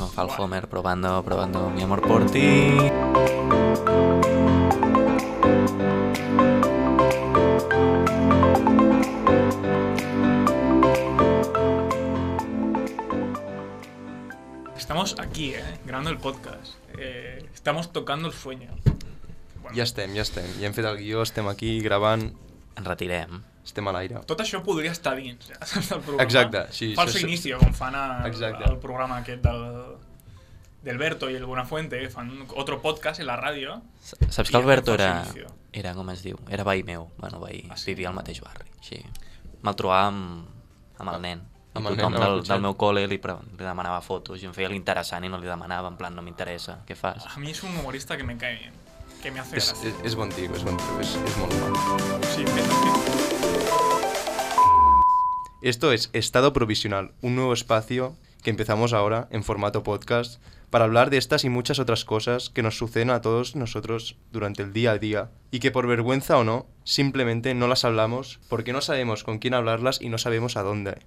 El Homer probando, probando mi amor por ti. Estamos aquí, eh, grabando el podcast. Eh, estamos tocando el sueño. Bueno, Ja estem, ja estem. Ja hem fet el guió, estem aquí gravant, Ens retirem. estem a l'aire. Tot això podria estar dins ja, del programa. Exacte, sí, Falso això és- inicio, com fan a, Exacte. al programa aquest del, del Berto i el Buenafuente, fan un- otro podcast en la ràdio. Saps que Alberto el era, era, com es diu, era veí meu. Bueno, veí, Ah, sí? vivia al mateix barri. Sí. Me'l trobava amb, amb el nen. Amb el tothom nen, el del, del meu col·le li, li demanava fotos i em feia l'interessant i no li demanava, en plan, no m'interessa, què fas? A mí es un humorista que me cae bien, que me hace És, gracia. és, és bon tio, és bon tio, és, és molt mal. Sí, me hace- Esto es Estado Provisional, un nuevo espacio que empezamos ahora en formato podcast para hablar de estas y muchas otras cosas que nos suceden a todos nosotros durante el día a día y que por vergüenza o no, simplemente no las hablamos porque no sabemos con quién hablarlas y no sabemos a dónde.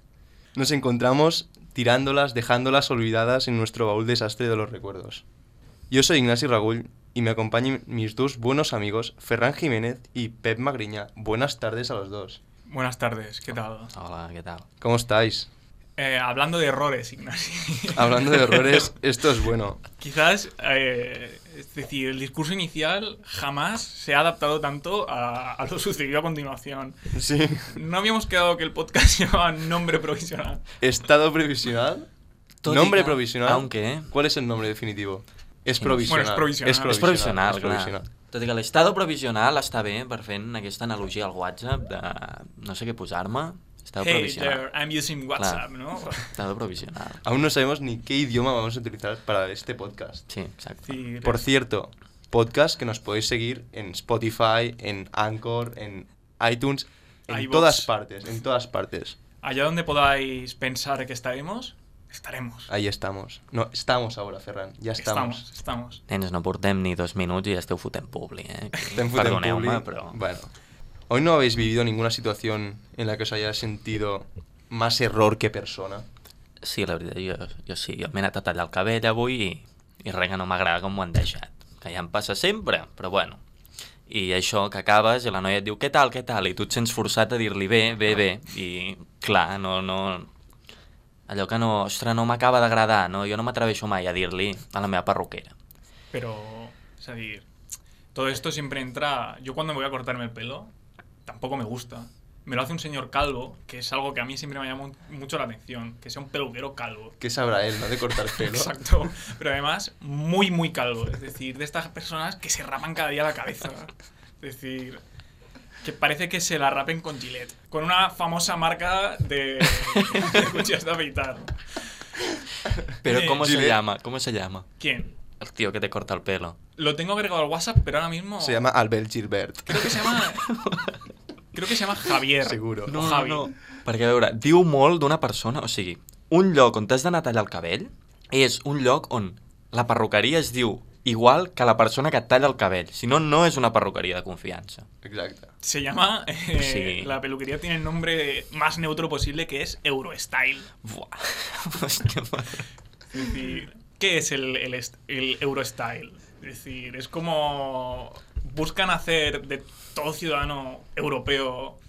Nos encontramos tirándolas, dejándolas olvidadas en nuestro baúl desastre de los recuerdos. Yo soy Ignacio Ragull y me acompañan mis dos buenos amigos, Ferran Jiménez y Pep Magriña. Buenas tardes a los dos. Buenas tardes, ¿qué tal? Hola, què tal? ¿Cómo estáis? Eh, hablando de errores, Ignacio. Hablando de errores, esto es bueno. Quizás, eh, es decir, el discurso inicial jamás se ha adaptado tanto a, a lo sucedido a continuación. Sí. No habíamos quedado que el podcast llevaba nombre provisional. Estado provisional. Nombre provisional. aunque- ¿Cuál es el nombre definitivo? Es Sí. provisional. Bueno, es provisional. Es És provisional, es clar. provisional. Tot i que l'estado provisional està bé per fent aquesta analogia al WhatsApp de no sé què posar-me. Estado Hey provisional. there, I'm using WhatsApp, Clar. ¿no? Estado provisional. Aún no sabemos ni qué idioma vamos a utilizar para este podcast. Sí, exacte. Sí, Por cierto, podcast que nos podéis seguir en Spotify, en Anchor, en iTunes, en todas partes, en todas partes. Allá donde podáis pensar que estaremos, estaremos. Ahí estamos. No, estamos ahora, Ferran. Ya estamos. Estamos, estamos. Nens, no portem ni dos minuts i ja esteu fotent publi, eh? Ten fotent Perdoneu-me, publi. però... Bueno. Hoy no habéis vivido ninguna situación en la que os hayáis sentido más error que persona. Sí, la veritat, jo, jo sí. Jo m'he anat a tallar el cabell avui i, i res que no m'agrada com m'ho han deixat. Que ja em passa sempre, però bueno. I això que acabes i la noia et diu què tal, què tal, i tu et sents forçat a dir-li bé, bé, bé. I clar, no, no... Allò que no, ostres, no m'acaba d'agradar, no? jo no m'atreveixo mai a dir-li a la meva perruquera. Pero, es decir, todo esto siempre entra. Yo cuando me voy a cortarme el pelo, tampoco me gusta. Me lo hace un señor calvo, que es algo que a mí siempre me llama mucho la atención, que sea un peluquero calvo. ¿Qué sabrá él, no? De cortar pelo. Exacto. Pero además, muy, muy calvo. Es decir, de estas personas que se rapan cada día la cabeza. Es decir, que parece que se la rapen con Gillette. Con una famosa marca de, de cuchillas de afeitar. Pero Eh, ¿cómo se llama? ¿Cómo se llama? ¿Quién? El tío que te corta el pelo. Lo tengo agregado al WhatsApp, pero ahora mismo. Se llama Albert Gilbert. Creo que se llama. Creo que se llama Javier. Seguro. O Javi. Perquè, a veure, diu molt d'una persona, o sigui, un lloc on t'has d'anar a tallar el cabell és un lloc on la perruqueria es diu igual que la persona que et talla el cabell. Si no, no és una perruqueria de confiança. Exacto. Se llama. eh, Sí. La peluquería tiene el nombre más neutro posible que es Eurostyle. Buah. Es decir, ¿qué es el, el Eurostyle? Es decir, es como. Buscan hacer de todo ciudadano europeo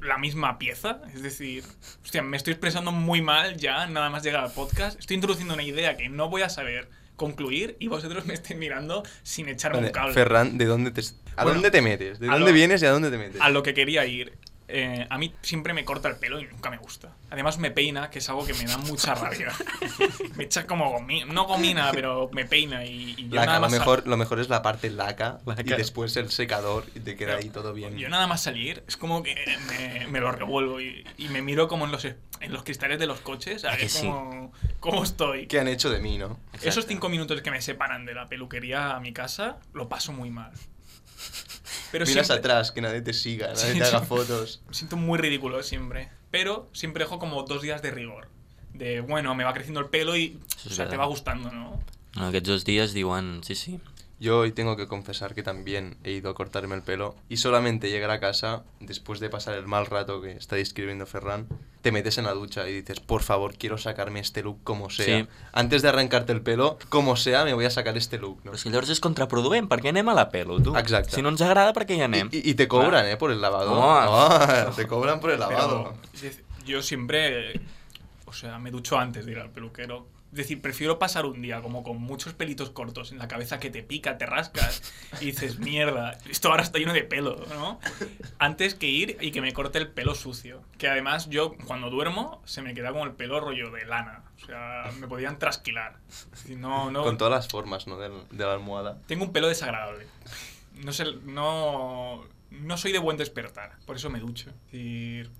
la misma pieza. Es decir, hostia, me estoy expresando muy mal ya, nada más llegar al podcast. Estoy introduciendo una idea que no voy a saber concluir y vosotros me estáis mirando sin echarme Vale, un cable. Ferran, ¿de dónde te, ¿a Bueno, dónde te metes? ¿De dónde lo- vienes y a dónde te metes? A lo que quería ir. Eh, a mí siempre me corta el pelo y nunca me gusta. Además me peina, que es algo que me da mucha rabia. me echa como gomina, no gomina, pero me peina y, y yo Laca, nada lo más sal- mejor, lo mejor es la parte laca, y Laca. después el secador y te queda ahí todo bien. Yo nada más salir, es como que me, me lo revuelvo y, y me miro como en los, en los cristales de los coches, a ¿A ver que sí? cómo, cómo estoy. ¿Qué han hecho de mí, no? Esos cinco minutos que me separan de la peluquería a mi casa, lo paso muy mal. Pero Miras siempre- atrás, que nadie te siga, nadie Sí, te haga fotos. Me siento muy ridículo siempre. Pero siempre dejo como dos días de rigor. De, bueno, me va creciendo el pelo y o sea, te va gustando, ¿no? No, aquests dos dies diuen, sí, sí, Yo hoy tengo que confesar que también he ido a cortarme el pelo y solamente llegar a casa, después de pasar el mal rato que está describiendo Ferran, te metes en la ducha y dices, por favor, quiero sacarme este look como sea. Sí. Antes de arrancarte el pelo, como sea, me voy a sacar este look, ¿no? Però si llavors és contraproduent, per què anem a la pelo, tu? Exacte. Si no ens agrada, per què hi anem? Y, y- y te cobran, ¿eh? Por el lavado. Oh. Oh, te cobran por el lavado. Pero, yo siempre, o sea, me ducho antes de ir al peluquero. Es decir, prefiero pasar un día como con muchos pelitos cortos en la cabeza que te pica, te rascas y dices, mierda, esto ahora está lleno de pelo, ¿no? Antes que ir y que me corte el pelo sucio. Que además yo cuando duermo se me queda como el pelo rollo de lana. O sea, me podían trasquilar. No, no, Con todas las formas, ¿no? Del- de la almohada. tengo un pelo desagradable. No sé, no, no soy de buen despertar, por eso me ducho. Es decir,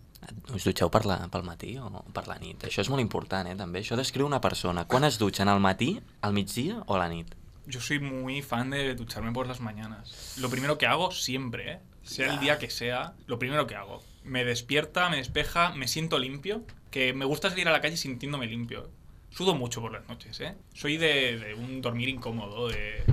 Us dutxeu per la, pel matí o per la nit? Això és molt important, eh, també. Això descriu una persona. Quan es dutxen al matí, al migdia o a la nit? Yo soy muy fan de ducharme por las mañanas. Lo primero que hago siempre, ¿eh? sea el día que sea, lo primero que hago. Me despierta, me despeja, me siento limpio, que me gusta salir a la calle sintiéndome limpio. Sudo mucho por las noches, ¿eh? Soy de, de un dormir incómodo, de...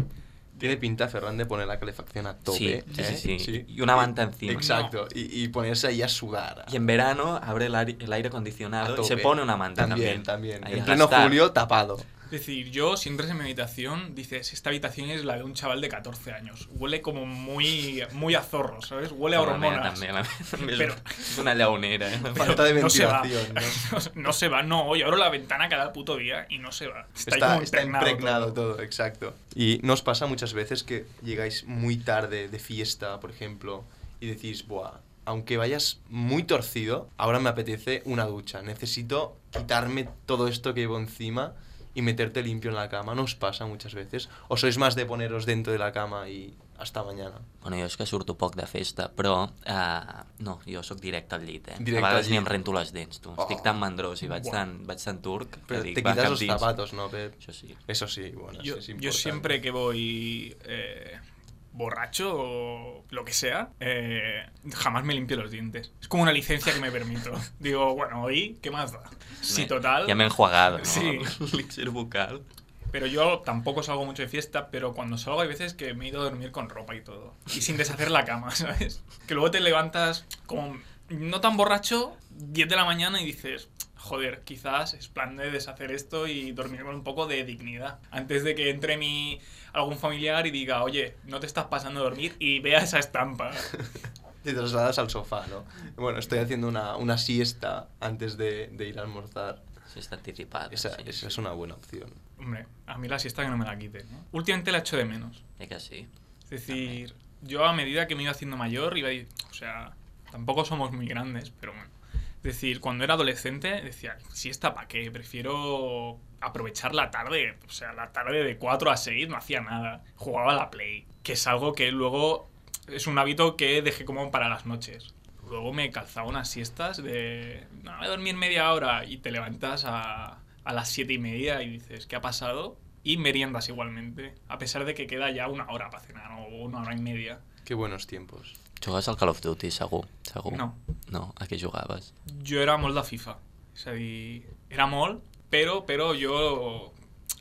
Tiene pinta, Ferran, de poner la calefacción a tope. Sí, sí, ¿eh? sí, sí. Y una manta encima. Exacto. Y, y ponerse ahí a sudar. Y en verano abre el aire, el aire acondicionado y se pone una manta También, también. también. En pleno julio, tapado. Es decir, yo si entras en mi habitación, dices, esta habitación es la de un chaval de 14 años. Huele como muy, muy a zorro, ¿sabes? Huele a la hormonas. meva també és- Pero- és una llaunera. Eh? Falta de no se va. ventilación, ¿no? No, se va, no. Yo abro la ventana cada puto día y no se va. Está, Está, está impregnado impregnado todo. todo. exacto. Y nos pasa muchas veces que llegáis muy tarde de fiesta, por ejemplo, y decís, Buah, aunque vayas muy torcido, ahora me apetece una ducha. Necesito quitarme todo esto que llevo encima y meterte limpio en la cama. ¿No os pasa muchas veces? ¿O sois más de poneros dentro de la cama y hasta mañana? Bueno, jo és que surto poc de festa, però uh, no, jo sóc directe al llit, eh? Directe a vegades ni em rento les dents, tu. Oh. Estic tan mandrós i vaig, Buah. tan, vaig tan turc que Pero dic, te quitas los dins. zapatos, ¿no, Pep? Això sí. Eso sí, bueno, Yo, eso es yo importante. siempre que voy eh, borracho o lo que sea, eh, jamás me limpio los dientes. Es como una licencia que me permito. Digo, bueno, hoy, ¿qué más da? Sí, Me- total. Ja m'he enjuagado, no? Sí. L'elixir bucal. Pero yo tampoco salgo mucho de fiesta, pero cuando salgo hay veces que me he ido a dormir con ropa y todo. Y sin deshacer la cama, ¿sabes? Que luego te levantas como no tan borracho, 10 de la mañana y dices, joder, quizás es plan de deshacer esto y dormir con un poco de dignidad. Antes de que entre mi algún familiar y diga, oye, no te estás pasando a dormir y vea esa estampa. Te trasladas al sofá, ¿no? Bueno, estoy haciendo una, una siesta antes de, de ir a almorzar. Sí, està anticipada. Esa, sí. esa es una buena opción. Hombre, a mí la siesta que no me la quiten. ¿eh? Últimamente la echo de menos. Eh que sí? Es decir, yo a medida que me iba haciendo mayor, iba a ir- o sea, tampoco somos muy grandes, pero bueno. Es decir, cuando era adolescente decía, si está para qué, prefiero aprovechar la tarde. O sea, la tarde de 4 a 6 no hacía nada. Jugaba a la Play, que es algo que luego es un hábito que dejé como para las noches. Luego me calzaba unas siestas de, no, voy a dormir media hora y te levantas a, a las 7 y media y dices, ¿qué ha pasado? Y meriendas igualmente, a pesar de que queda ya una hora para cenar o una hora y media. Qué buenos tiempos. Jugaves al Call of Duty, segur? segur? No. No, a què jugaves? Jo era molt de FIFA. És a dir, era molt, però, però jo...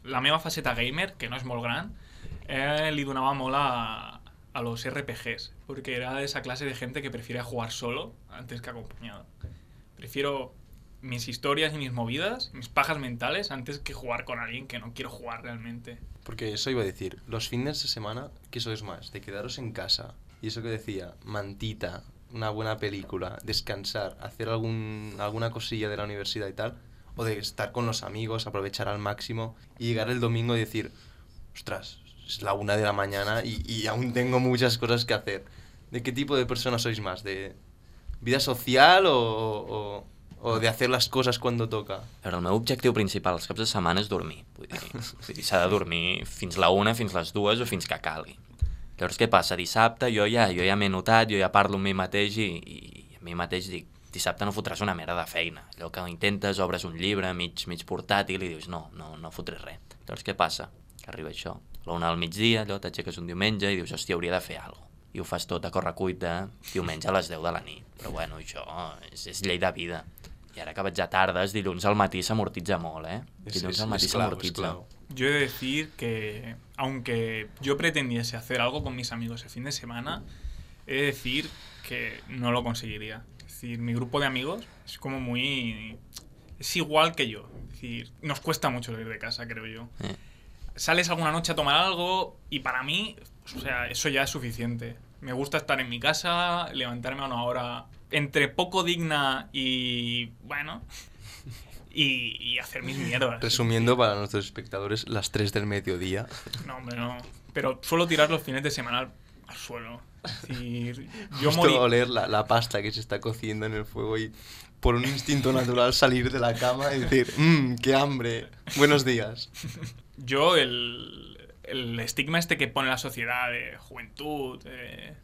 La meva faceta gamer, que no és molt gran, eh, li donava molt a, a los RPGs, porque era de esa clase de gente que prefiere jugar solo antes que acompañado. Prefiero mis historias y mis movidas, mis pajas mentales, antes que jugar con alguien que no quiero jugar realmente. Porque eso iba a decir, los fines de semana, ¿qué sois más? De quedaros en casa. Y eso que decía, mantita, una buena película, descansar, hacer algún, alguna cosilla de la universidad y tal. O de estar con los amigos, aprovechar al máximo y llegar el domingo y decir, ostras, es la una de la mañana y, y aún tengo muchas cosas que hacer. ¿De qué tipo de persona sois más? ¿De vida social o, o, o de hacer las cosas cuando toca? Però el meu objectiu principal els caps de setmana és dormir. Vull dir s'ha de dormir fins la una, fins les dues o fins que calgui. Llavors, què passa? Dissabte jo ja jo ja m'he notat, jo ja parlo amb mi mateix i, i a mi mateix dic dissabte no fotràs una merda de feina. Allò que intentes, obres un llibre mig, mig portàtil i dius no, no, no fotré res. Llavors, què passa? Que arriba això. A la una del migdia, allò t'aixeques un diumenge i dius, hòstia, hauria de fer alguna cosa. I ho fas tot a correcuita diumenge a les 10 de la nit. Però bueno, això és, és llei de vida. I ara que vaig a tardes, dilluns al matí s'amortitza molt, eh? Dilluns al matí s'amortitza. Yo he de decir que, aunque yo pretendiese hacer algo con mis amigos el fin de semana, he de decir que no lo conseguiría. Es decir, mi grupo de amigos es como muy... es igual que yo. Es decir, nos cuesta mucho salir de casa, creo yo. Eh. Sales alguna noche a tomar algo y para mí, o sea, eso ya es suficiente. Me gusta estar en mi casa, levantarme a una hora entre poco digna y bueno, y, y hacer mis mierdas. Resumiendo para nuestros espectadores, las 3 del mediodía. No, hombre, no. Pero suelo tirar los fines de semana al, al suelo. Es decir, yo Justo morí. oler la, la pasta que se está cociendo en el fuego y por un instinto natural salir de la cama y decir, mmm, qué hambre, buenos días. Yo, el, el estigma este que pone la sociedad de juventud, de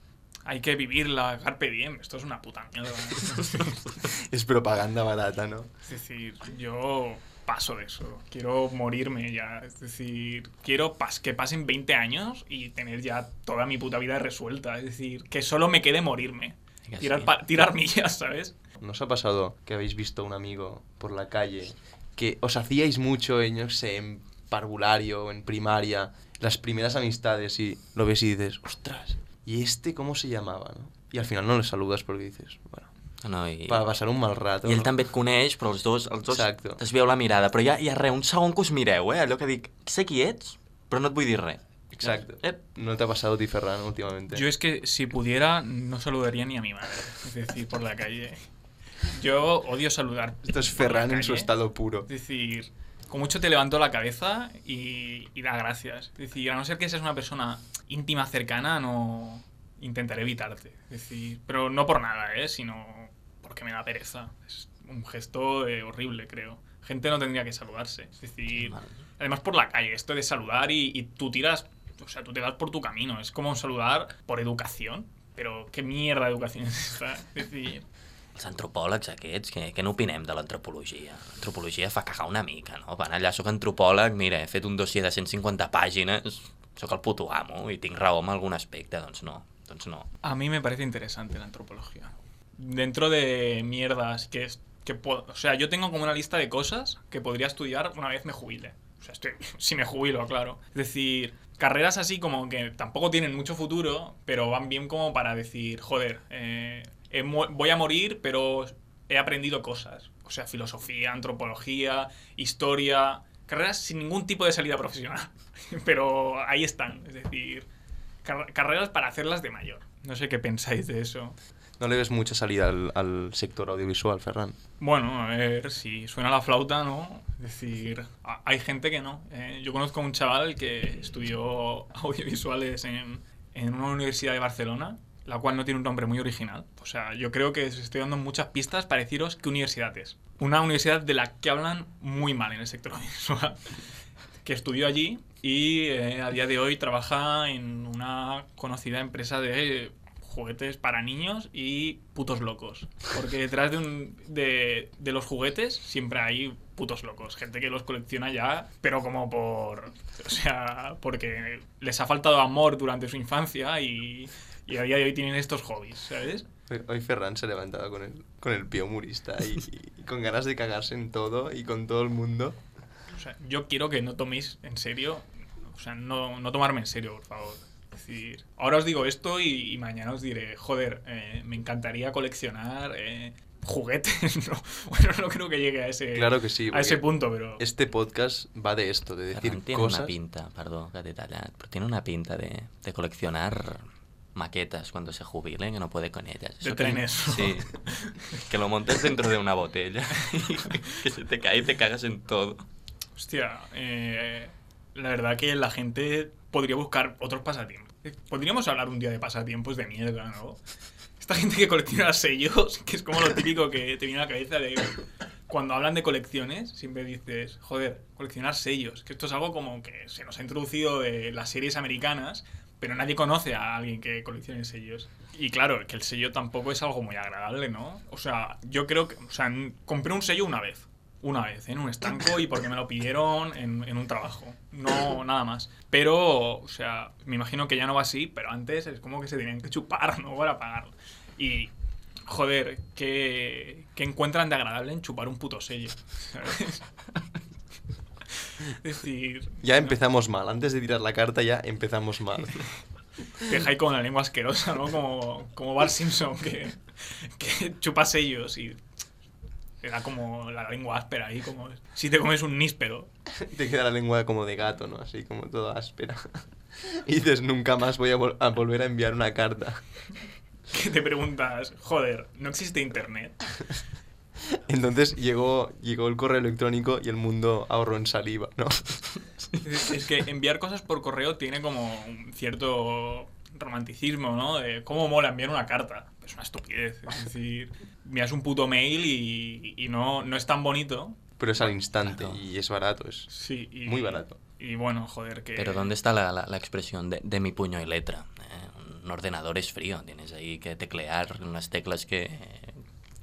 hay que vivir la carpe diem, esto es una puta mierda. Es propaganda barata, ¿no? Es decir, yo paso de eso. Quiero morirme ya. Es decir, quiero pas que pasen 20 años y tener ya toda mi puta vida resuelta. Es decir, que solo me quede morirme. Tirar, millas, ¿sabes? ¿Nos ha pasado que habéis visto a un amigo por la calle que os hacíais mucho en, qué sé, en parvulario en primaria, las primeras amistades y lo ves y dices, ostras, ¿y este cómo se llamaba? no?". Y al final no le saludas porque dices, bueno, No, i, para pasar un mal rato. I ell no? també et coneix, però els dos, els dos Exacte. es veu la mirada. Però hi ha, hi ha res, un segon que us mireu, eh? Allò que dic, sé qui ets, però no et vull dir res. Exacto. Eh, ¿No te ha pasado a ti, Ferran, últimamente? Yo es que si pudiera no saludaría ni a mi madre. Es decir, por la calle. Yo odio saludar. Esto es Ferran en su estado puro. Es decir, con mucho te levanto la cabeza y, y da gracias. Es decir, a no ser que seas una persona íntima, cercana, no intentaré evitarte. Es decir, pero no por nada, ¿eh? Sino porque me da pereza. Es un gesto eh, horrible, creo. Gente no tendría que saludarse. Es decir, además por la calle, esto de saludar y, y tú tiras, o sea, tú te vas por tu camino. Es como saludar por educación. Pero qué mierda de educación es esta. Es decir, Els antropòlegs aquests, què, què n'opinem de l'antropologia? L'antropologia fa cagar una mica, no? Van allà, sóc antropòleg, mira, he fet un dossier de 150 pàgines, sóc el puto amo i tinc raó en algun aspecte, doncs no, doncs no. A mí me parece interesante la antropología. Dentro de mierdas que es que puedo, o sea, yo tengo como una lista de cosas que podría estudiar una vez me jubile. O sea, estoy, si me jubilo, claro. Es decir, carreras así como que tampoco tienen mucho futuro, pero van bien como para decir, joder, eh, voy a morir, pero he aprendido cosas. O sea, filosofía, antropología, historia, carreras sin ningún tipo de salida profesional. pero ahí están, es decir, car- carreras para hacerlas de mayor. No sé qué pensáis de eso. ¿No le ves mucha salida al, al sector audiovisual, Ferran? Bueno, a ver, si suena la flauta, ¿no? Es decir, a- hay gente que no. Eh, yo conozco a un chaval que estudió audiovisuales en, en una universidad de Barcelona, la cual no tiene un nombre muy original. O sea, yo creo que os estoy dando muchas pistas para deciros qué universidad es. Una universidad de la que hablan muy mal en el sector audiovisual. que estudió allí y eh, a día de hoy trabaja en una conocida empresa de juguetes para niños y putos locos. Porque detrás de, un, de, de los juguetes siempre hay putos locos. Gente que los colecciona ya, pero como por... O sea, porque les ha faltado amor durante su infancia y, y a día de hoy tienen estos hobbies, ¿sabes? Hoy, hoy Ferran se levantaba con el, con el pie humorista y, y con ganas de cagarse en todo y con todo el mundo. O sea, yo quiero que no toméis en serio, o sea, no, no tomarme en serio, por favor. Es decir, ahora os digo esto y, y mañana os diré, joder, eh, me encantaría coleccionar eh, juguetes. No, bueno, no creo que llegue a ese, Claro que sí, a ese punto, pero... Este podcast va de esto, de decir Ferran tiene cosas. una pinta, perdó que t'he tallat, però tiene una pinta de, de coleccionar maquetas cuando se jubile, que no puede con ellas. De Eso que- trenes. Sí. Que lo montes dentro de una botella y que se te cae y te cagas en todo. Hostia, eh, la verdad que la gente podría buscar otros pasatiempos. Podríamos hablar un día de pasatiempos de mierda, ¿no? Esta gente que colecciona sellos, que es como lo típico que te viene a la cabeza de... Cuando hablan de colecciones, siempre dices, joder, coleccionar sellos. Que esto es algo como que se nos ha introducido de las series americanas, pero nadie conoce a alguien que coleccione sellos. Y claro, que el sello tampoco es algo muy agradable, ¿no? O sea, yo creo que... O sea, compré un sello una vez. Una vez, ¿eh? en un estanco y porque me lo pidieron en, en un trabajo. No, nada más. Pero, o sea, me imagino que ya no va así, pero antes es como que se tenían que chupar, ¿no? Para pagarlo. Y, joder, ¿qué, qué encuentran de agradable en chupar un puto sello? ¿Sabes? Decir, Ya empezamos mal. Antes de tirar la carta ya empezamos mal. te deja ahí con la lengua asquerosa, ¿no? Como, como Bart Simpson, que, que chupa sellos y te da como la lengua áspera ahí, como si te comes un níspero. Te queda la lengua como de gato, ¿no? Así como toda áspera. Y dices, nunca más voy a, vol- a volver a enviar una carta. Que te preguntas, joder, ¿no existe internet? Entonces llegó, llegó el correo electrónico y el mundo ahorró en saliva, ¿no? Es, que enviar cosas por correo tiene como un cierto romanticismo, ¿no? De cómo mola enviar una carta. Es una estupidez. Es decir, envías un puto mail y, y no, no es tan bonito. Pero es al instante Claro. y es barato, es Sí, y, muy barato. Y bueno, joder, que... Pero ¿dónde está la, la- la expresión de, de mi puño y letra? Eh, un ordenador es frío, tienes ahí que teclear unas teclas que,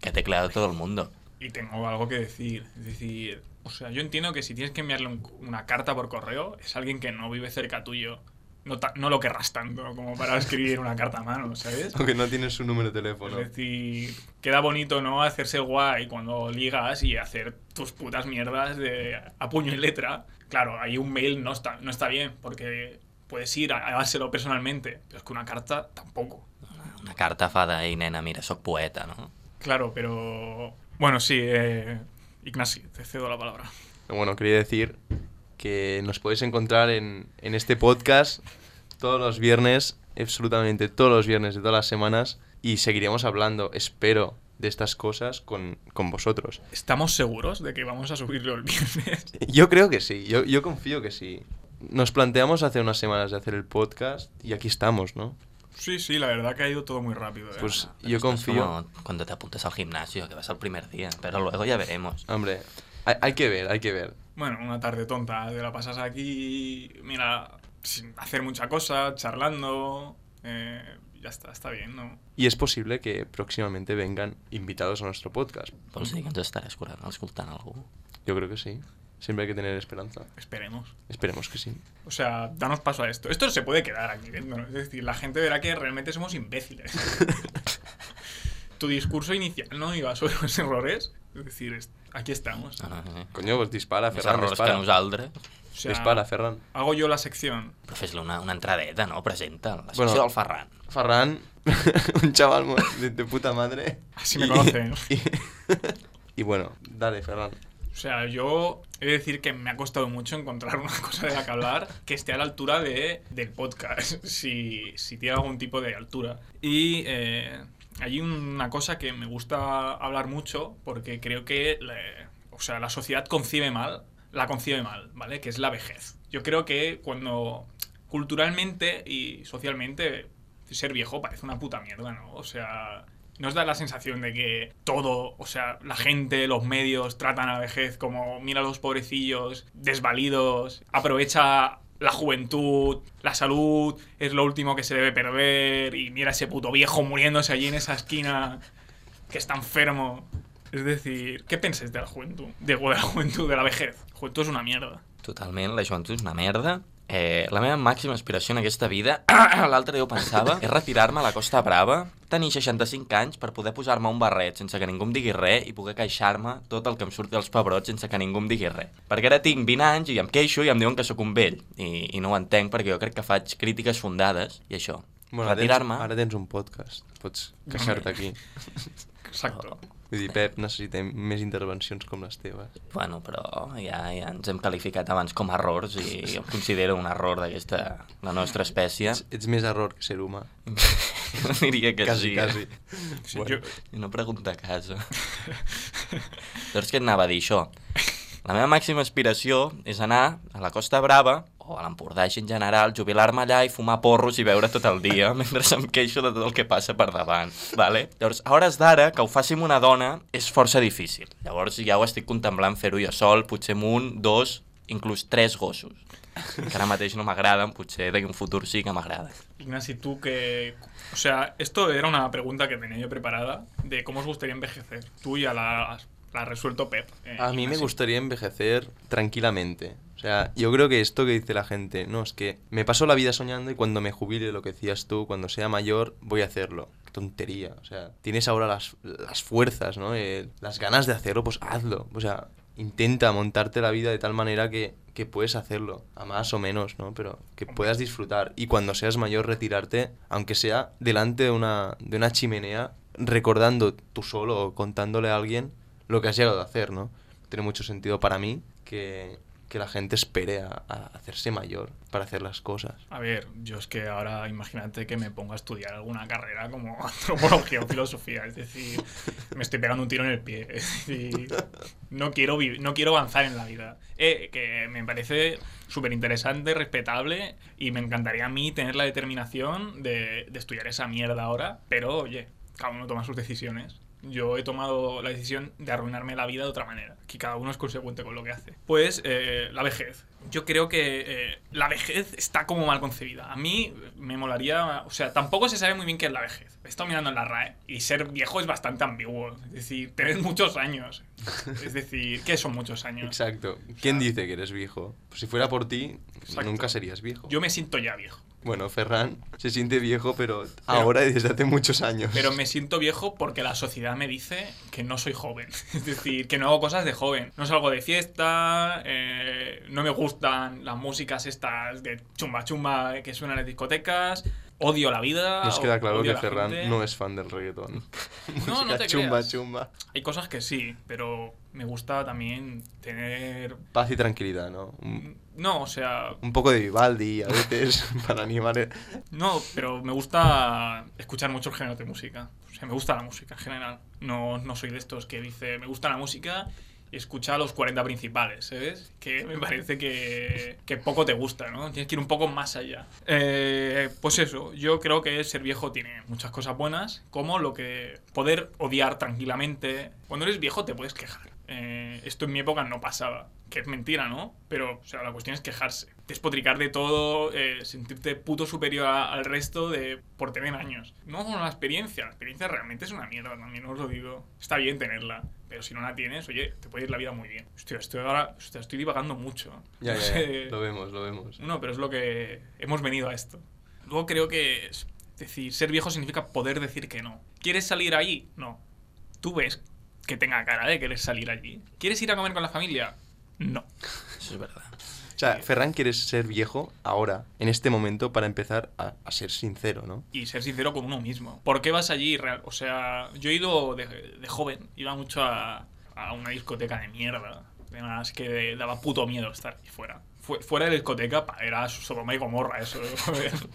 que ha tecleado todo el mundo. Y tengo algo que decir. Es decir, o sea, yo entiendo que si tienes que enviarle un- una carta por correo, es alguien que no vive cerca tuyo. No, ta- no lo querrás tanto como para escribir una carta a mano, ¿sabes? Aunque no tienes su número de teléfono. Es decir, queda bonito, ¿no? Hacerse guay cuando ligas y hacer tus putas mierdas de a puño y letra. Claro, ahí un mail no está, no está bien, porque puedes ir a, a dárselo personalmente, pero es que una carta tampoco. Una, carta fa de, ei, nena, mira, sóc poeta, no? Claro, pero... Bueno, sí, eh, Ignasi, te cedo la palabra. Bueno, quería decir que nos podéis encontrar en, en este podcast todos los viernes, absolutamente todos los viernes de todas las semanas, y seguiremos hablando, espero, de estas cosas con, con vosotros. ¿Estamos seguros de que vamos a subirlo el viernes? Yo creo que sí, yo, yo confío que sí. Nos planteamos hace unas semanas de hacer el podcast y aquí estamos, ¿no? Sí, sí, la verdad que ha ido todo muy rápido. ¿eh? Pues Pero yo confío. cuando te apuntas al gimnasio, que vas al primer día, pero luego ya veremos. Hombre, hay, hay que ver, hay que ver. Bueno, una tarde tonta, te la pasas aquí, mira, sin hacer mucha cosa, charlando, eh, ya está, está bien, ¿no? Y es posible que próximamente vengan invitados a nuestro podcast. Vols dir que estaràs curant, escoltant algú? Yo creo que sí. Siempre hay que tener esperanza. Esperemos. Esperemos que sí. O sea, danos paso a esto. Esto se puede quedar aquí dentro, ¿no? es decir, la gente verá que realmente somos imbéciles. tu discurso inicial no iba sobre los errores, es decir, aquí estamos. No. Coño, pues dispara, Més Ferran, errors que dispara. nosaltres. O sea, Dispara, Ferran. hago yo la sección. Però fes-li una, una entradeta, no? Presenta, la secció Bueno. del Ferran. Ferran, un chaval de, de puta madre. Así me conocen. Y, y bueno, dale, Ferran. O sea, yo he de decir que me ha costado mucho encontrar una cosa de la que hablar que esté a la altura de, del podcast, si, si tiene algún tipo de altura. Y eh, hay una cosa que me gusta hablar mucho porque creo que le- o sea, la sociedad concibe mal, la concibe mal, ¿vale? Que es la vejez. Yo creo que cuando culturalmente y socialmente ser viejo parece una puta mierda, ¿no? O sea, nos da la sensación de que todo, o sea, la gente, los medios tratan a la vejez como mira a los pobrecillos, desvalidos, aprovecha la juventud, la salud, es lo último que se debe perder y mira a ese puto viejo muriéndose allí en esa esquina que está enfermo. Es decir, ¿qué pensáis de la juventud? De la juventud, de la vejez. La juventud es una mierda. Totalment, la joventut és una merda. Eh, la meva màxima aspiració en aquesta vida, l'altre dia ho pensava, és retirar-me a la Costa Brava, tenir 65 anys per poder posar-me un barret sense que ningú em digui res i poder queixar-me tot el que em surti dels pebrots sense que ningú em digui res. Perquè ara tinc 20 anys i em queixo i em diuen que sóc un vell. I, i no ho entenc perquè jo crec que faig crítiques fundades i això. Bueno, ara tens, Retirar-me... ara tens un podcast. Pots queixar-te aquí. Exacto. Vull dir, Pep, necessitem més intervencions com les teves. Bueno, però ja, ja ens hem qualificat abans com a errors i jo considero un error d'aquesta, la nostra espècie. Ets, ets més error que ser humà. jo diria que quasi, sí. quasi. Sí, Bueno. I no pregunta a casa. Llavors què et anava a dir això? La meva màxima aspiració és anar a la Costa Brava o a l'Empordà així en general, jubilar-me allà i fumar porros i beure tot el dia mentre em queixo de tot el que passa per davant. Vale? Llavors, a hores d'ara, que ho faci amb una dona és força difícil. Llavors ja ho estic contemplant fer-ho jo sol, potser amb un, dos, inclús tres gossos. Que ara mateix no m'agraden, potser d'aquí un futur sí que m'agraden. Ignasi, tú que... O sea, esto era una pregunta que tenía yo preparada de cómo os gustaría envejecer. Tú ya la, has- la has resuelto Pep. eh, A mí me Ignasi. gustaría envejecer tranquilamente. O sea, yo creo que esto que dice la gente, no, es que me paso la vida soñando y cuando me jubile, lo que decías tú, cuando sea mayor, voy a hacerlo. Qué tontería. O sea, tienes ahora las, las fuerzas, ¿no? Eh, las ganas de hacerlo, pues hazlo. O sea, intenta montarte la vida de tal manera que, que puedes hacerlo, a más o menos, ¿no? Pero que puedas disfrutar y cuando seas mayor retirarte, aunque sea delante de una, de una chimenea, recordando tú solo o contándole a alguien lo que has llegado a hacer, ¿no? Tiene mucho sentido para mí que, que la gente espere a, hacerse mayor para hacer las cosas. A ver, yo es que ahora imagínate que me ponga a estudiar alguna carrera como antropología o filosofía. Es decir, me estoy pegando un tiro en el pie. Es no quiero, no quiero avanzar en la vida. Eh, que me parece súper interesante, respetable y me encantaría a mí tener la determinación de, de estudiar esa mierda ahora. Pero oye, cada uno toma sus decisiones. Yo he tomado la decisión de arruinarme la vida de otra manera, que cada uno es consecuente con lo que hace. Pues eh, la vejez. Yo creo que eh, la vejez está como mal concebida. A mí me molaría, o sea, tampoco se sabe muy bien qué es la vejez. He estado mirando en la RAE y ser viejo es bastante ambiguo. Es decir, tener muchos años. Es decir, ¿qué son muchos años? Exacto. ¿Quién dice que eres viejo? Pues si fuera por ti, Exacto. nunca serías viejo. Yo me siento ya viejo. Bueno, Ferran se siente viejo, pero, ahora y desde hace muchos años. Pero me siento viejo porque la sociedad me dice que no soy joven. Es decir, que no hago cosas de joven. No salgo de fiesta, eh, no me gustan las músicas estas de chumba chumba que suenan en las discotecas. Odio la vida. Nos queda claro que Ferran gente. no es fan del reggaetón. No, no te chumba, creas. chumba. Hay cosas que sí, pero me gusta también tener... Paz y tranquilidad, ¿no? Un, No, o sea, un poco de Vivaldi a veces para animar. el- No, pero me gusta escuchar muchos géneros de música. O sea, me gusta la música en general. No, no soy de estos que dice, me gusta la música y escucha los 40 principales, ¿sabes? Que me parece que, que poco te gusta, ¿no? Tienes que ir un poco más allá. Eh, pues eso, yo creo que ser viejo tiene muchas cosas buenas, como lo que poder odiar tranquilamente. Cuando eres viejo te puedes quejar. Eh, esto en mi época no pasaba. Que es mentira, ¿no? Pero, o sea, la cuestión es quejarse. Despotricar de todo, eh, sentirte puto superior a- al resto de por tener años. No con la experiencia. La experiencia realmente es una mierda, también os lo digo. Está bien tenerla. Pero si no la tienes, oye, te puede ir la vida muy bien. Hostia, estoy ahora, hostia, estoy divagando mucho. Ya, No ya, sé- ya, lo vemos, lo vemos. no, pero es lo que hemos venido a esto. Luego creo que es decir, ser viejo significa poder decir que no. ¿Quieres salir allí? No. Tú ves que tenga cara de querer salir allí. ¿Quieres ir a comer con la familia? No. Eso es verdad. O sea, Ferran quiere ser viejo ahora, en este momento, para empezar a, a ser sincero, ¿no? Y ser sincero con uno mismo. ¿Por qué vas allí? real- O sea, yo he ido de, de joven, iba mucho a, a una discoteca de mierda. Además que daba puto miedo estar ahí fuera. Fu- fuera de la discoteca pa, era Sodoma y Gomorra eso.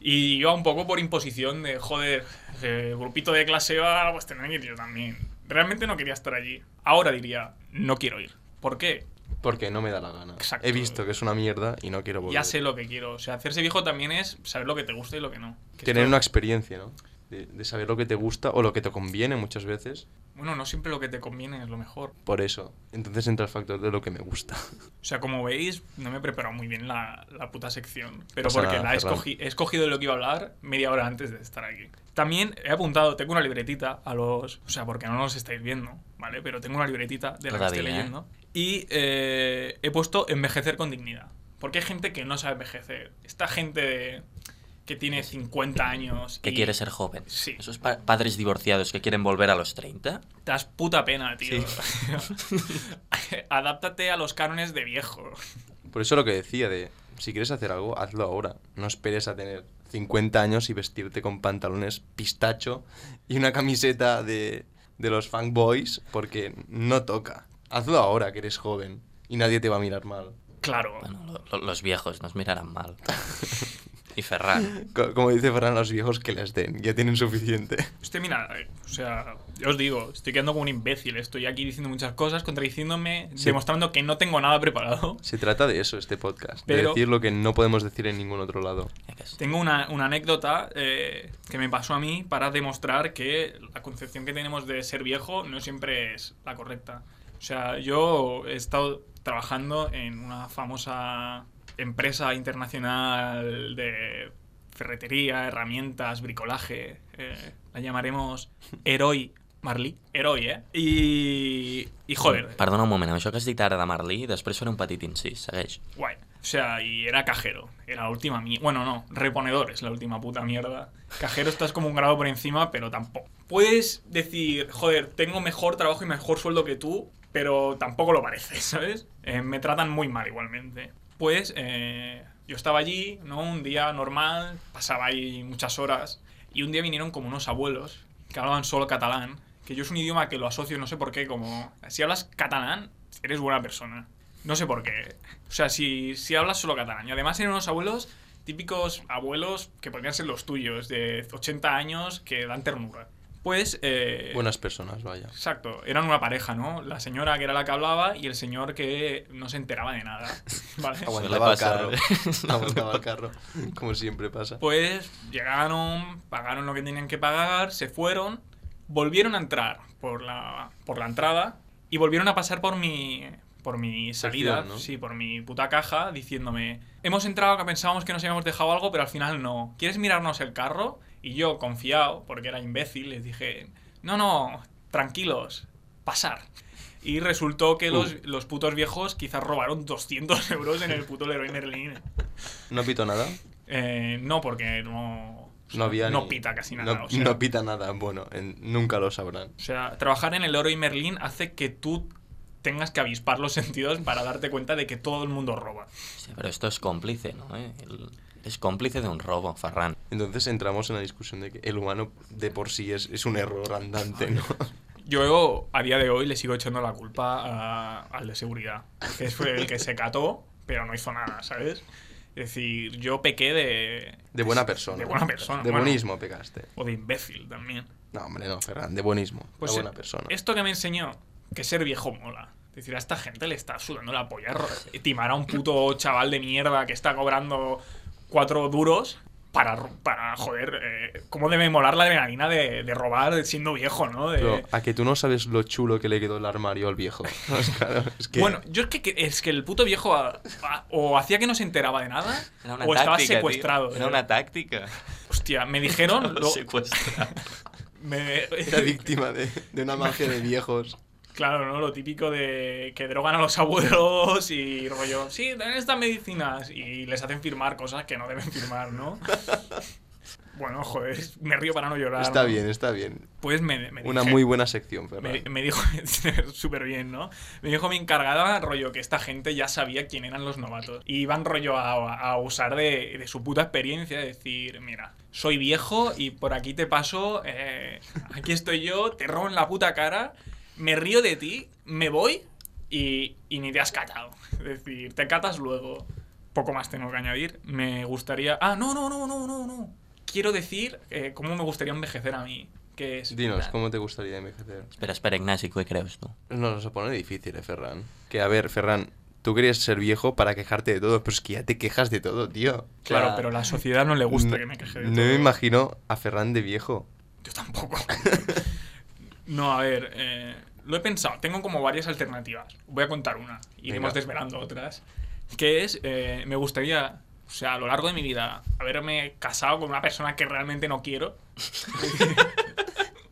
Y iba un poco por imposición de, joder, el grupito de clase A, pues tendré que ir yo también. Realmente no quería estar allí. Ahora diría, no quiero ir. ¿Por qué? Porque no me da la gana. Exacto. He visto que es una mierda y no quiero volver. Ya sé lo que quiero. O sea, hacerse viejo también es saber lo que te gusta y lo que no. Que Tener esto- una experiencia, ¿no? De, de saber lo que te gusta o lo que te conviene muchas veces. Bueno, no siempre lo que te conviene es lo mejor. Por eso. Entonces entra el factor de lo que me gusta. O sea, como veis, no me he preparado muy bien la, la puta sección. Pero Pasa porque nada, la he, escogi- he escogido de lo que iba a hablar media hora antes de estar aquí. También he apuntado, tengo una libretita a los... O sea, porque no nos estáis viendo, ¿vale? Pero tengo una libretita de la que estoy ¿eh? leyendo. Y eh, he puesto envejecer con dignidad. Porque hay gente que no sabe envejecer. Esta gente que tiene 50 años... Que y quiere ser joven. Sí. Esos pa- padres divorciados que quieren volver a los 30. Te das puta pena, tío. Adáptate a los cánones de viejo. Por eso lo que decía de, si quieres hacer algo, hazlo ahora. No esperes a tener 50 años y vestirte con pantalones pistacho y una camiseta de, de los Funk Boys, porque no toca. Hazlo ahora, que eres joven, y nadie te va a mirar mal. Claro. Bueno, lo- lo- los viejos nos mirarán mal. y Ferran. Co- Como dice Ferran, los viejos que les den, ya tienen suficiente. Este, mira, eh, o sea, yo os digo, estoy quedando como un imbécil. Estoy aquí diciendo muchas cosas, contradiciéndome, Sí. demostrando que no tengo nada preparado. Se trata de eso, este podcast. De Pero- decir lo que no podemos decir en ningún otro lado. Ya que sí. Tengo una, una anécdota eh, que me pasó a mí para demostrar que la concepción que tenemos de ser viejo no siempre es la correcta. O sea, yo he estado trabajando en una famosa empresa internacional de ferretería, herramientas, bricolaje. eh, la llamaremos Heroi Marlí. Heroi, eh? I, i joder, Perdona un moment, amb això que has dit ara de Marlí, després faré un petit incís, segueix. Guay. O sea, y era cajero. Era la última mierda. Bueno, no, reponedor es la última puta mierda. Cajero estás como un grado por encima, pero tampoco. Puedes decir, joder, tengo mejor trabajo y mejor sueldo que tú, pero tampoco lo parece, ¿sabes? Eh, me tratan muy mal igualmente. Pues yo estaba allí, ¿no? Un día normal, pasaba ahí muchas horas, y un día vinieron como unos abuelos que hablaban solo catalán, que yo es un idioma que lo asocio, no sé por qué, como... Si hablas catalán, eres buena persona. No sé por qué. O sea, si, si hablas solo catalán. Y además eran unos abuelos, típicos abuelos que podrían ser los tuyos, de 80 años, que dan ternura. Pues... eh, Buenas personas, vaya. Exacto, eran una pareja, ¿no? La señora que era la que hablaba y el señor que no se enteraba de nada. ¿Vale? Aguantaba el carro. Aguantaba el carro. Como siempre pasa. Pues llegaron, pagaron lo que tenían que pagar, se fueron, volvieron a entrar por la, por la entrada y volvieron a pasar por mi, por mi salida, Sección, ¿no? sí, por mi puta caja, diciéndome, hemos entrado que pensábamos que nos habíamos dejado algo, pero al final no. ¿Quieres mirarnos el carro? Y yo, confiado, porque era imbécil, les dije, no, no, tranquilos, pasar. Y resultó que los, Uh. los putos viejos quizás robaron 200 euros en el puto Leroy Merlin. ¿No pito nada? Eh, no, porque no. No había No ni- pita casi nada. No, o, sea, no pita nada. Bueno, en- nunca lo sabrán. o sea, trabajar en el Leroy Merlin hace que tú tengas que avispar los sentidos para darte cuenta de que todo el mundo roba. Sí, pero esto es cómplice, ¿no? eh? El- Es cómplice de un robo, Farran. Entonces entramos en la discusión de que el humano de por sí es, es un error andante, ¿no? Yo a día de hoy le sigo echando la culpa a- al de seguridad, que fue el que se cató, pero no hizo nada, ¿sabes? Es decir, yo pequé de... De buena persona. De buena persona. De bueno, buenismo pegaste. O de imbécil también. No, hombre, no, Ferran, de buenismo. Pues de eh, buena persona. esto que me enseñó, que ser viejo mola. Es decir, a esta gente le está sudando la polla timar a un puto chaval de mierda que está cobrando cuatro duros para, ro- para joder, eh, cómo debe molar la adrenalina de, de robar siendo viejo, ¿no? De- Pero a que tú no sabes lo chulo que le quedó el armario al viejo. Es claro, es que... Bueno, yo es que, que- es que el puto viejo a- a- o hacía que no se enteraba de nada Era una o estaba tío. secuestrado. Era ¿eh? una táctica. Hostia, me dijeron... lo- Secuestrado. me- Era víctima de, de una magia de viejos. Claro, ¿no? Lo típico de que drogan a los abuelos y rollo, sí, den estas medicinas y les hacen firmar cosas que no deben firmar, ¿no? Bueno, joder, me río para no llorar. Está ¿no? bien, está bien. Pues me, me Una dije- muy buena sección, me, Ferran. me dijo súper bien, ¿no? Me dijo mi encargada, rollo, que esta gente ya sabía quién eran los novatos. Y iban, rollo, a, a usar de, de su puta experiencia, decir, mira, soy viejo y por aquí te paso, eh, aquí estoy yo, te robo en la puta cara, me río de ti, me voy y, y ni te has catado. Es decir, te catas luego. Poco más tengo que añadir. Me gustaría... Ah, no, no, no, no, no, no. Quiero decir eh, cómo me gustaría envejecer a mí. Que es... Dinos, ¿cómo te gustaría envejecer? Espera, espera, Ignasi, ¿qué crees tú? No, no se pone difícil, eh, Ferran. Que, a ver, Ferran, tú querías ser viejo para quejarte de todo, pero es que ya te quejas de todo, tío. Claro, pero a la sociedad no le gusta no, que me queje de no todo. me imagino a Ferran de viejo. Yo tampoco. no, a ver, eh, lo he pensado. Tengo como varias alternativas. Voy a contar una. Iremos Venga. desvelando otras. Que es, eh, me gustaría, o sea, a lo largo de mi vida, haberme casado con una persona que realmente no quiero.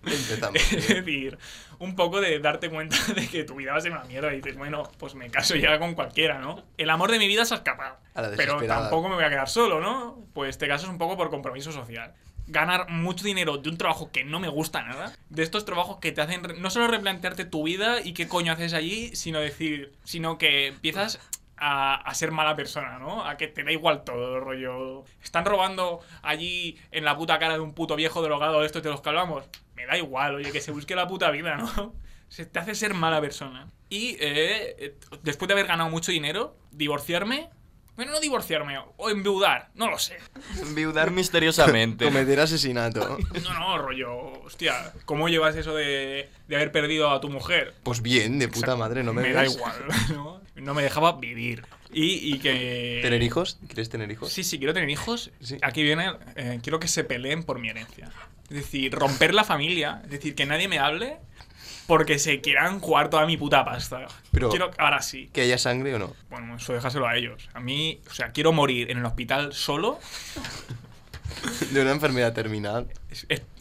Es decir, un poco de darte cuenta de que tu vida va a ser una mierda y dices, bueno, pues me caso ya con cualquiera, ¿no? El amor de mi vida se ha escapado. Pero tampoco me voy a quedar solo, ¿no? Pues te casas un poco por compromiso social. Ganar mucho dinero de un trabajo que no me gusta nada. De estos trabajos que te hacen no solo replantearte tu vida y qué coño haces allí, sino decir, sino que empiezas a, a ser mala persona, ¿no? A que te da igual todo, rollo. Están robando allí en la puta cara de un puto viejo drogado de estos de los que. Me da igual, oye, que se busque la puta vida, ¿no? Se te hace ser mala persona. Y eh, eh, después de haber ganado mucho dinero, divorciarme. Bueno, no divorciarme, o enviudar, no lo sé. Enviudar misteriosamente. Cometer asesinato. No, no, rollo, hostia, ¿cómo llevas eso de, de haber perdido a tu mujer? Pues bien, de puta madre, no me, Me da ves? igual, ¿no? No me dejaba vivir. Y, y que... ¿Tener hijos? ¿Quieres tener hijos? Sí, sí, quiero tener hijos. Sí. Aquí viene, eh, quiero que se peleen por mi herencia. Es decir, romper la familia. Es decir, que nadie me hable porque se quieran jugar toda mi puta pasta. Pero- quiero, ahora sí. ¿Que haya sangre o no? Bueno, eso déjaselo a ellos. A mí, o sea, quiero morir en el hospital solo, De una enfermedad terminal.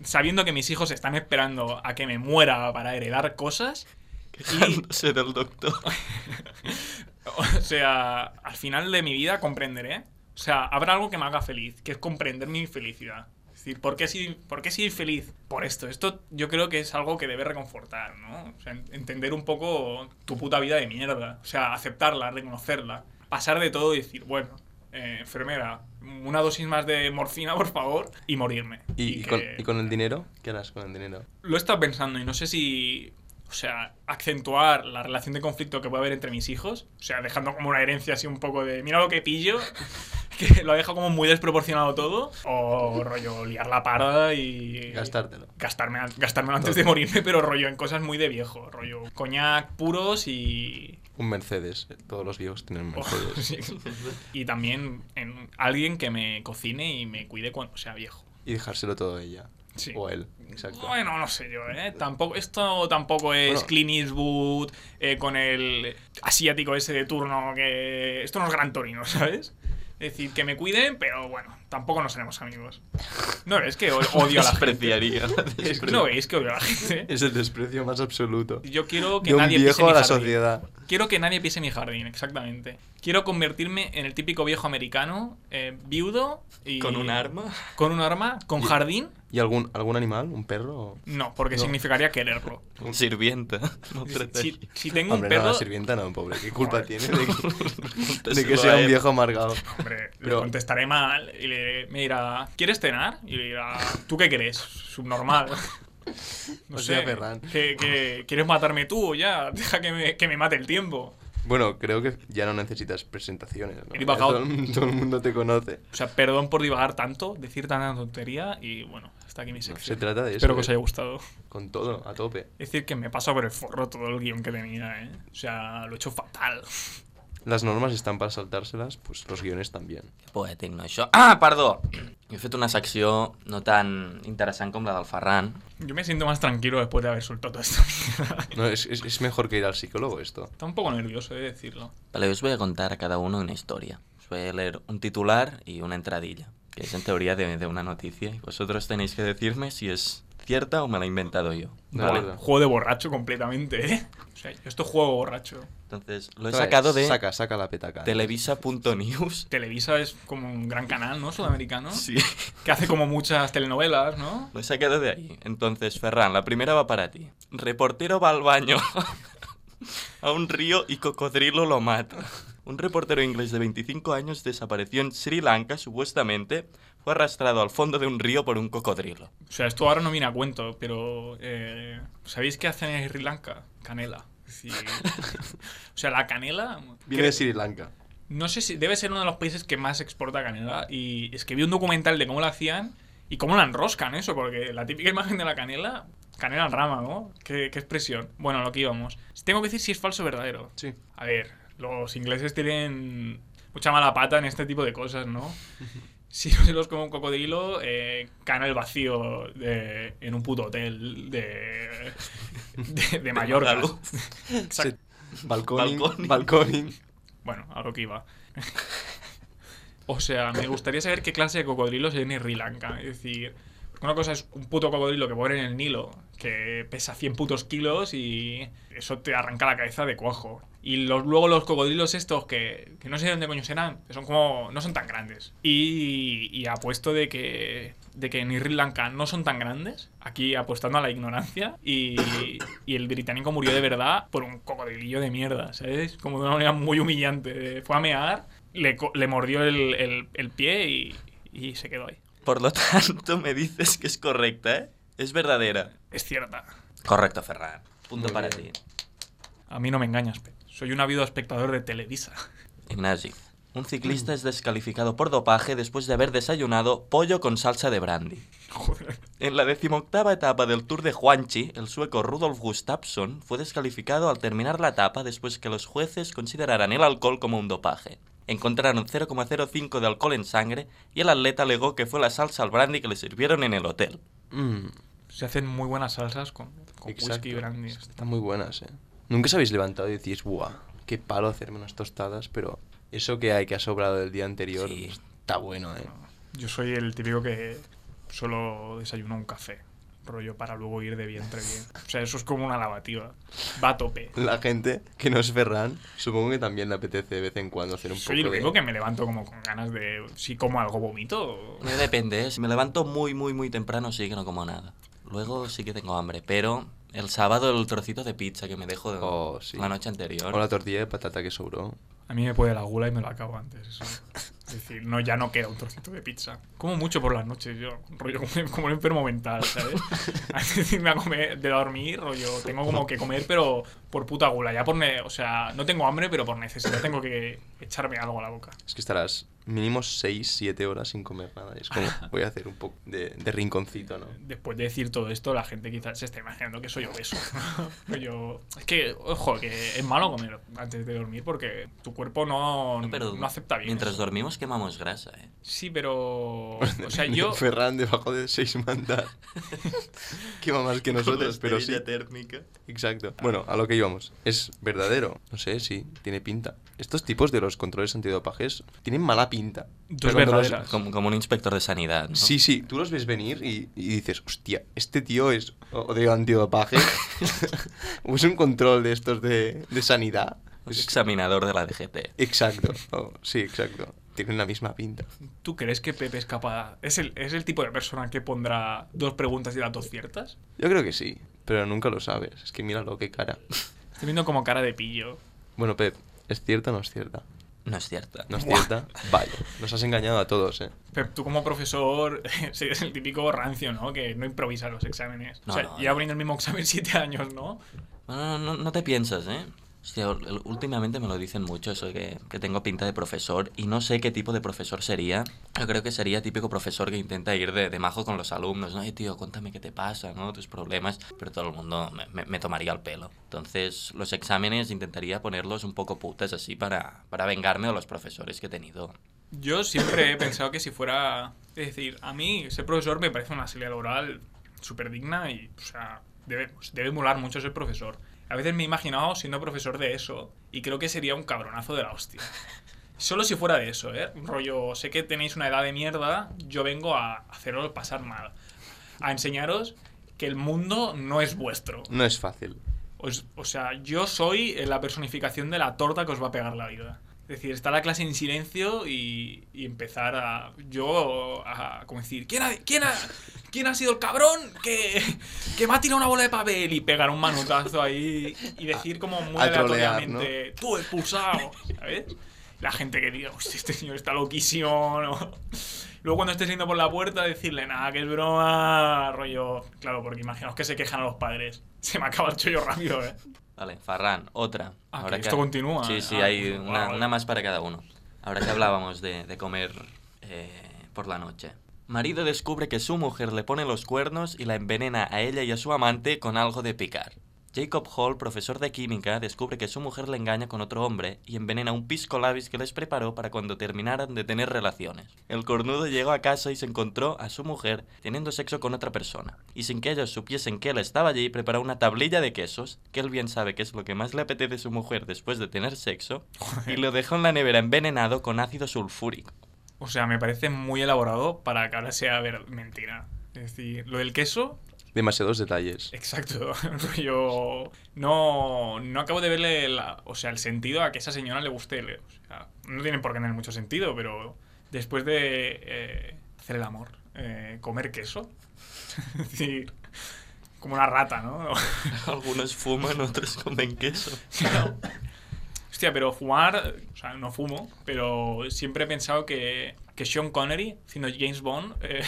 sabiendo que mis hijos están esperando a que me muera para heredar cosas. Y, Quejándose del doctor. o sea, al final de mi vida comprenderé. O sea, habrá algo que me haga feliz, que es comprender mi felicidad. Decir, ¿por qué, soy, ¿por qué soy feliz? Por esto. Esto yo creo que es algo que debe reconfortar, ¿no? O sea, en- entender un poco tu puta vida de mierda. O sea, aceptarla, reconocerla. Pasar de todo y decir, bueno, eh, enfermera, una dosis más de morfina, por favor, y morirme. ¿Y, y que- con, y con el dinero? ¿Qué harás con el dinero? Lo he estado pensando y no sé si. O sea, acentuar la relación de conflicto que puede haber entre mis hijos. O sea, dejando como una herencia así un poco de. Mira lo que pillo. Que lo ha dejado como muy desproporcionado todo. O rollo, liar la parda y. Gastártelo. Gastarme, gastármelo antes de morirme, pero rollo en cosas muy de viejo. Rollo, coñac puros y. Un Mercedes. Todos los viejos tienen Oh, Mercedes. sí. Y también en alguien que me cocine y me cuide cuando sea viejo. Y dejárselo todo a ella. Sí. O a él. Exacto. Bueno, no sé yo, ¿eh? Tampoco, esto tampoco es Bueno. Clint Eastwood eh, con el asiático ese de turno que... Esto no es Gran Torino, ¿sabes? Es decir, que me cuiden, pero bueno, tampoco nos seremos amigos. No ves que odio a la gente. Despreciaría. No veis que odio a la gente. Es el desprecio más absoluto. Yo quiero que De un nadie pise viejo mi a la jardín. sociedad. Quiero que nadie pise mi jardín, exactamente. Quiero convertirme en el típico viejo americano, eh, viudo y... Con un arma. Con un arma, con Y- jardín. ¿Y algún, algún animal? ¿Un perro? o- No, porque No. significaría quererlo. Un sirvienta. No Si, si tengo un Hombre, no, perro... la sirvienta no, pobre. ¿Qué culpa tiene de que, de Pónteselo que sea un viejo amargado? Hombre, le contestaré mal y le, me dirá, ¿quieres cenar? Y le dirá, ¿tú qué crees? Subnormal. No Hostia, sé. Ferran. ¿que, que- quieres matarme tú o ya? Deja que me, que me mate el tiempo. Bueno, creo que ya no necesitas presentaciones. ¿no? Todo, el- todo el mundo te conoce. O sea, perdón por divagar tanto, decir tanta tontería y bueno, hasta aquí mi Se trata de eso. Espero que os ¿eh? haya gustado. Con todo, a tope. Es decir, que me pasa por el forro todo el guion que tenía, ¿eh? O sea, lo he hecho fatal. Las normes estan per saltárselas, pues los guiones també. Que poètic, no, això? Ah, perdó! He fet una secció no tan interessant com la del Ferran. Yo me siento más tranquilo después de haber soltado toda esta mierda. No, es, es, es mejor que ir al psicólogo esto. Está un poco nervioso, he de decirlo. Vale, os voy a contar a cada uno una historia. Os voy a leer un titular y una entradilla, que es en teoría de, de una noticia, y vosotros tenéis que decirme si es cierta o me la he inventado yo. Vale, juego de borracho completamente, ¿eh? O sea, yo esto juego borracho. Entonces, lo he Trae, sacado de Saca, saca la petaca. televisa.news. Televisa es como un gran canal, ¿no? Sudamericano. Sí, Que hace como muchas telenovelas, ¿no? lo he sacado de ahí. Entonces, Ferran, la primera va para ti. Reportero va al baño a un río y cocodrilo lo mata. Un reportero inglés de 25 años desapareció en Sri Lanka, supuestamente. Fue arrastrado al fondo de un río por un cocodrilo. O sea, esto ahora no viene a cuento, pero... eh, ¿Sabéis qué hacen en Sri Lanka? Canela. O sea, la canela... Viene de Sri Lanka. No sé si debe ser uno de los países que más exporta canela. Y es que vi un documental de cómo la hacían y cómo la enroscan eso, porque la típica imagen de la canela, canela en rama, ¿no? ¿Qué, qué expresión? Bueno, lo que íbamos. Tengo que decir si es falso o verdadero. Sí. A ver, los ingleses tienen mucha mala pata en este tipo de cosas, ¿no? Si no se los come un cocodrilo, eh, caen al vacío de- en un puto hotel de, de, de Mallorca. Exacto. Balconing. Balconing. Balconing. Bueno, a lo que iba. o sea, me gustaría saber qué clase de cocodrilos hay en Sri Lanka. Es decir, una cosa es un puto cocodrilo que muere en el Nilo, que pesa 100 putos kilos y eso te arranca la cabeza de cuajo. Y los, luego los cocodrilos estos que, que no sé de dónde coño serán, que son como. no son tan grandes. Y, y apuesto de que. de que en Sri Lanka no son tan grandes, aquí apostando a la ignorancia, y, y el británico murió de verdad por un cocodrilillo de mierda, ¿sabes? Como de una manera muy humillante. Fue a mear, le, le mordió el, el- el pie y, y se quedó ahí. Por lo tanto, me dices que es correcta, ¿eh? Es verdadera. Es cierta. Correcto, Ferran. Punto Muy para bien. ti. A mí no me engañas, Pep. Soy un ávido espectador de Televisa. Ignasi. Un ciclista es descalificado por dopaje después de haber desayunado pollo con salsa de brandy. Joder. En la decimoctava etapa del Tour de Juanchi, el sueco Rudolf Gustafsson fue descalificado al terminar la etapa después que los jueces consideraran el alcohol como un dopaje. Encontraron 0,05 de alcohol en sangre y el atleta alegó que fue la salsa al brandy que le sirvieron en el hotel. Mm, Se hacen muy buenas salsas con, con whisky y brandy. Están muy buenas, eh. Nunca os habéis levantado y decís, buah, qué palo hacerme unas tostadas, pero eso que hay que ha sobrado del día anterior Sí. está bueno, eh. Yo soy el típico que solo desayuno un café. Rollo para luego ir de vientre bien. O sea, eso es como una lavativa. Va a tope. La gente que no es Ferran, supongo que también le apetece de vez en cuando hacer un Soy poco el de... único que me levanto como con ganas de... Si como algo vomito... Me depende, ¿eh? Si me levanto muy, muy, muy temprano, sí que no como nada. Luego sí que tengo hambre, pero el sábado el trocito de pizza que me dejo de- Oh, sí. la noche anterior. O la tortilla de patata que sobró. A mí me puede la gula y me lo acabo antes. eso. Es decir, no, ya no queda un trocito de pizza. Como mucho por las noches, yo. Rollo como, como un enfermo mental, ¿sabes? Antes de irme a comer, de dormir, rollo, tengo como que comer, pero por puta gula. Ya por. ne- o sea, no tengo hambre, pero por necesidad tengo que echarme algo a la boca. Es que estarás mínimo 6, 7 horas sin comer nada. Es como, voy a hacer un poco de, de rinconcito, ¿no? Después de decir todo esto, la gente quizás se está imaginando que soy obeso. Rollo, es que, ojo, que es malo comer antes de dormir porque tu cuerpo no, No, pero no acepta bien. Mientras eso. dormimos quemamos grasa, ¿eh? Sí, pero. O sea, yo. Ferran debajo de 6 mandas. que va más que nosotros, pero sí. térmica. Exacto. Bueno, a lo que íbamos. Es verdadero. No sé, sí, tiene pinta. Estos tipos de los controles antidopajes tienen mala pinta. Dos cuando los- verdaderas. Como, como un inspector de sanidad, ¿no? Sí, sí, tú los ves venir y, y dices, hostia, este tío es o de antidopaje o es un control de estos de, de sanidad. Es Es- examinador de la DGT. Exacto, oh, sí, exacto. Tienen la misma pinta. ¿Tú crees que Pepe es capaz? ¿Es el, ¿Es el tipo de persona que pondrá dos preguntas y las dos ciertas? Yo creo que sí, pero nunca lo sabes. Es que míralo, qué cara. Estoy viendo como cara de pillo. Bueno, Pep, ¿es cierta o no es cierta? No es cierta. ¿No es Buah. cierta? Vaya, nos has engañado a todos, ¿eh? Pep, tú como profesor eres el típico rancio, ¿no? Que no improvisa los exámenes. No, o sea, no, lleva no. poniendo el mismo examen siete años, ¿no? No, no, no, no te piensas, ¿eh? Hostia, últimamente me lo dicen mucho, eso que, que tengo pinta de profesor y no sé qué tipo de profesor sería. Yo creo que sería típico profesor que intenta ir de, de majo con los alumnos, ¿no? Tío, cuéntame qué te pasa, ¿no? Tus problemas, pero todo el mundo me tomaría el pelo. Entonces, los exámenes intentaría ponerlos un poco putas así para, para vengarme de los profesores que he tenido. Yo siempre he pensado que si fuera... Es decir, a mí ser profesor me parece una salida laboral súper digna y, o sea, debe, pues, debe molar mucho ser profesor. A veces me he imaginado siendo profesor de eso y creo que sería un cabronazo de la hostia. Solo si fuera de eso, ¿eh? Rollo, sé que tenéis una edad de mierda, yo vengo a haceros pasar mal. A enseñaros que el mundo no es vuestro. No es fácil. Os- o sea, yo soy la personificación de la torta que os va a pegar la vida. Es decir, estar la clase en silencio y, y empezar a. Yo a. como decir, ¿quién ha, quién ha, quién ha sido el cabrón que, que me ha tirado una bola de papel? Y pegar un manutazo ahí y decir como muy A trolear, aleatoriamente, tú expulsado, ¿sabes? La gente que diga, hostia, este señor está loquísimo, ¿no? Luego cuando esté saliendo por la puerta decirle, nada, que es broma, rollo... Claro, porque imaginaos que se quejan a los padres. Se me acaba el chollo rápido, ¿eh? Vale, Farran, otra. Ah, que esto continúa, Sí, sí, Ah, hay una, vale. una más para cada uno. Ahora que hablábamos de, de comer eh, por la noche. Marido descubre que su mujer le pone los cuernos y la envenena a ella y a su amante con algo de picar. Jacob Hall, profesor de química, descubre que su mujer le engaña con otro hombre y envenena un pisco labis que les preparó para cuando terminaran de tener relaciones. El cornudo llegó a casa y se encontró a su mujer teniendo sexo con otra persona. Y sin que ellos supiesen que él estaba allí, preparó una tablilla de quesos, que él bien sabe que es lo que más le apetece a su mujer después de tener sexo, y lo dejó en la nevera envenenado con ácido sulfúrico. O sea, me parece muy elaborado para que ahora sea ver mentira. Es decir, lo del queso, Demasiados detalles. exacto. Rollo. No, no acabo de verle la- o sea, el sentido a que esa señora le guste. el- O sea, no tiene por qué tener mucho sentido, pero después de eh, hacer el amor, eh, comer queso. es decir, como una rata, ¿no? Algunos fuman, otros comen queso. No. Hostia, pero fumar, o sea, no fumo, pero siempre he pensado que, que Sean Connery, siendo James Bond, eh,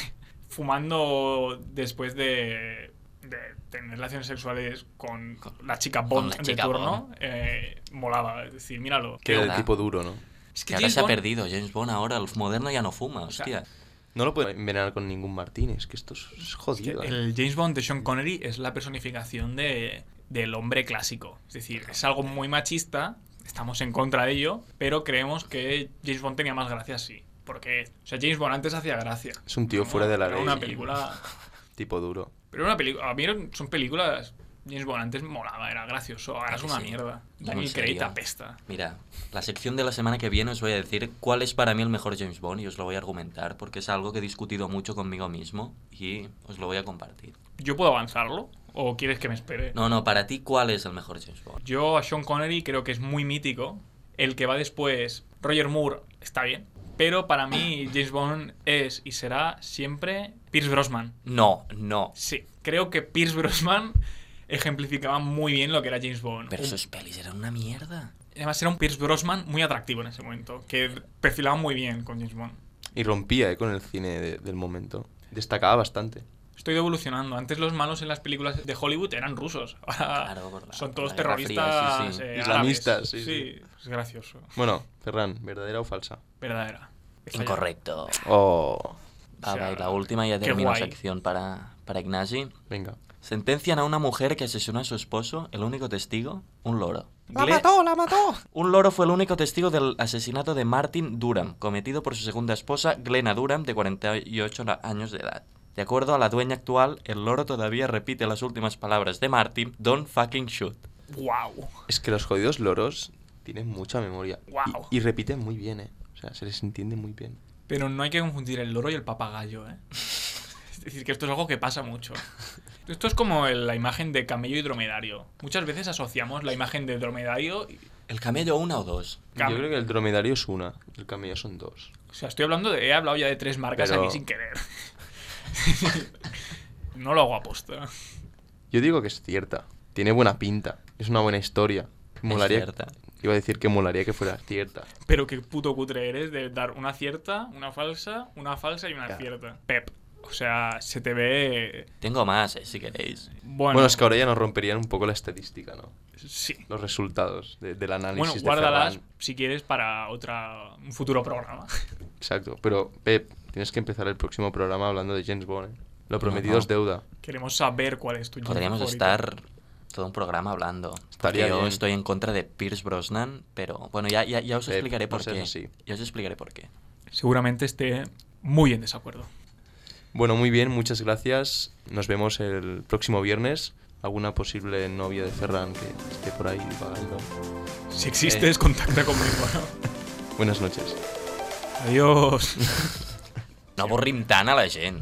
fumando después de, de tener relaciones sexuales con la chica Bond la de chica turno, Bond. eh, molaba. Es decir, míralo. Que era el tipo duro, ¿no? Es Que ahora se ha perdido. James Bond ahora, el moderno ya no fuma, sea, hostia. No lo puede envenenar con ningún Martínez, que esto es es es que jodido. ¿eh? el James Bond de Sean Connery es la personificación de, del hombre clásico. Es decir, es algo muy machista, estamos en contra de ello, pero creemos que James Bond tenía más gracia así. Porque, o sea, James Bond antes hacía gracia. Es un tío fuera de la ley. una película. Tipo duro. Pero era una película. A mí son películas James Bond antes molaba, era gracioso, ahora Ah, es una sí. mierda. Daniel Craig apesta. Mira, la sección de la semana que viene os voy a decir cuál es para mí el mejor James Bond y os lo voy a argumentar porque es algo que he discutido mucho conmigo mismo y os lo voy a compartir. ¿Yo puedo avanzarlo? ¿O quieres que me espere? No, no, para ti, ¿cuál es el mejor James Bond? Yo a Sean Connery creo que es muy mítico. El que va después, Roger Moore, está bien. Pero para mí James Bond es y será siempre Pierce Brosnan. No, no. Sí, creo que Pierce Brosnan ejemplificaba muy bien lo que era James Bond. Pero sus pelis eran una mierda. Además era un Pierce Brosnan muy atractivo en ese momento, que perfilaba muy bien con James Bond. Y rompía eh, con el cine de- del momento. Destacaba bastante. Estoy evolucionando. Antes los malos en las películas de Hollywood eran rusos. Ahora Claro, por la- son por todos la terroristas Fría, sí, sí. eh, Islamistas, sí, sí. es gracioso. Bueno, Ferran, ¿verdadera o falsa? Verdadera. Incorrecto. Oh, Va, O sea, va, y la última ya guay. sección para, para Ignasi. venga. Sentencian a una mujer que asesinó a su esposo, el único testigo, un loro. ¡La Gle- mató, la mató! Un loro fue el único testigo del asesinato de Martin Durham, cometido por su segunda esposa, Glenna Durham, de 48 na- años de edad. De acuerdo a la dueña actual, el loro todavía repite las últimas palabras de Martin, don't fucking shoot. Wow. Es que los jodidos loros tienen mucha memoria. Y- Guau. Y, repiten muy bien, ¿eh? O sea, se les entiende muy bien. Pero no hay que confundir el loro y el papagayo, ¿eh? Es decir, que esto es algo que pasa mucho. Esto es como el- la imagen de camello y dromedario. Muchas veces asociamos la imagen de dromedario. y- ¿El camello una o dos? Cam- Yo creo que el dromedario es una, el camello son dos. O sea, estoy hablando de. He hablado ya de tres marcas Pero- aquí sin querer. no lo hago aposta. Yo digo que es cierta. Tiene buena pinta. Es una buena historia. Molaría, cierta. Iba a decir que molaría que fuera cierta. Pero qué puto cutre eres de dar una cierta, una falsa, una falsa y una cierta. Pep. O sea, se te ve. Tengo más, eh, si queréis. Bueno, Bueno, es que ahora ya nos romperían un poco la estadística, ¿no? sí. Los resultados de- del análisis Bueno, guárdalas si quieres para otra un futuro programa. Exacto. Pero, Pep, tienes que empezar el próximo programa hablando de James Bond. ¿eh? Lo prometido no. es deuda. Queremos saber cuál es tu James Podríamos favorito. estar todo un programa hablando. Estaría yo bien. estoy en contra de Pierce Brosnan, pero bueno, ya, ya, ya os Pep, explicaré por qué. así. Ya os explicaré por qué. Seguramente esté muy en desacuerdo. Bueno, muy bien, muchas gracias. Nos vemos el próximo viernes. Alguna posible novia de Ferran que esté por ahí vagando. Si existes, contacta conmigo. Buenas noches. Adiós. No avorrim tant a la gent.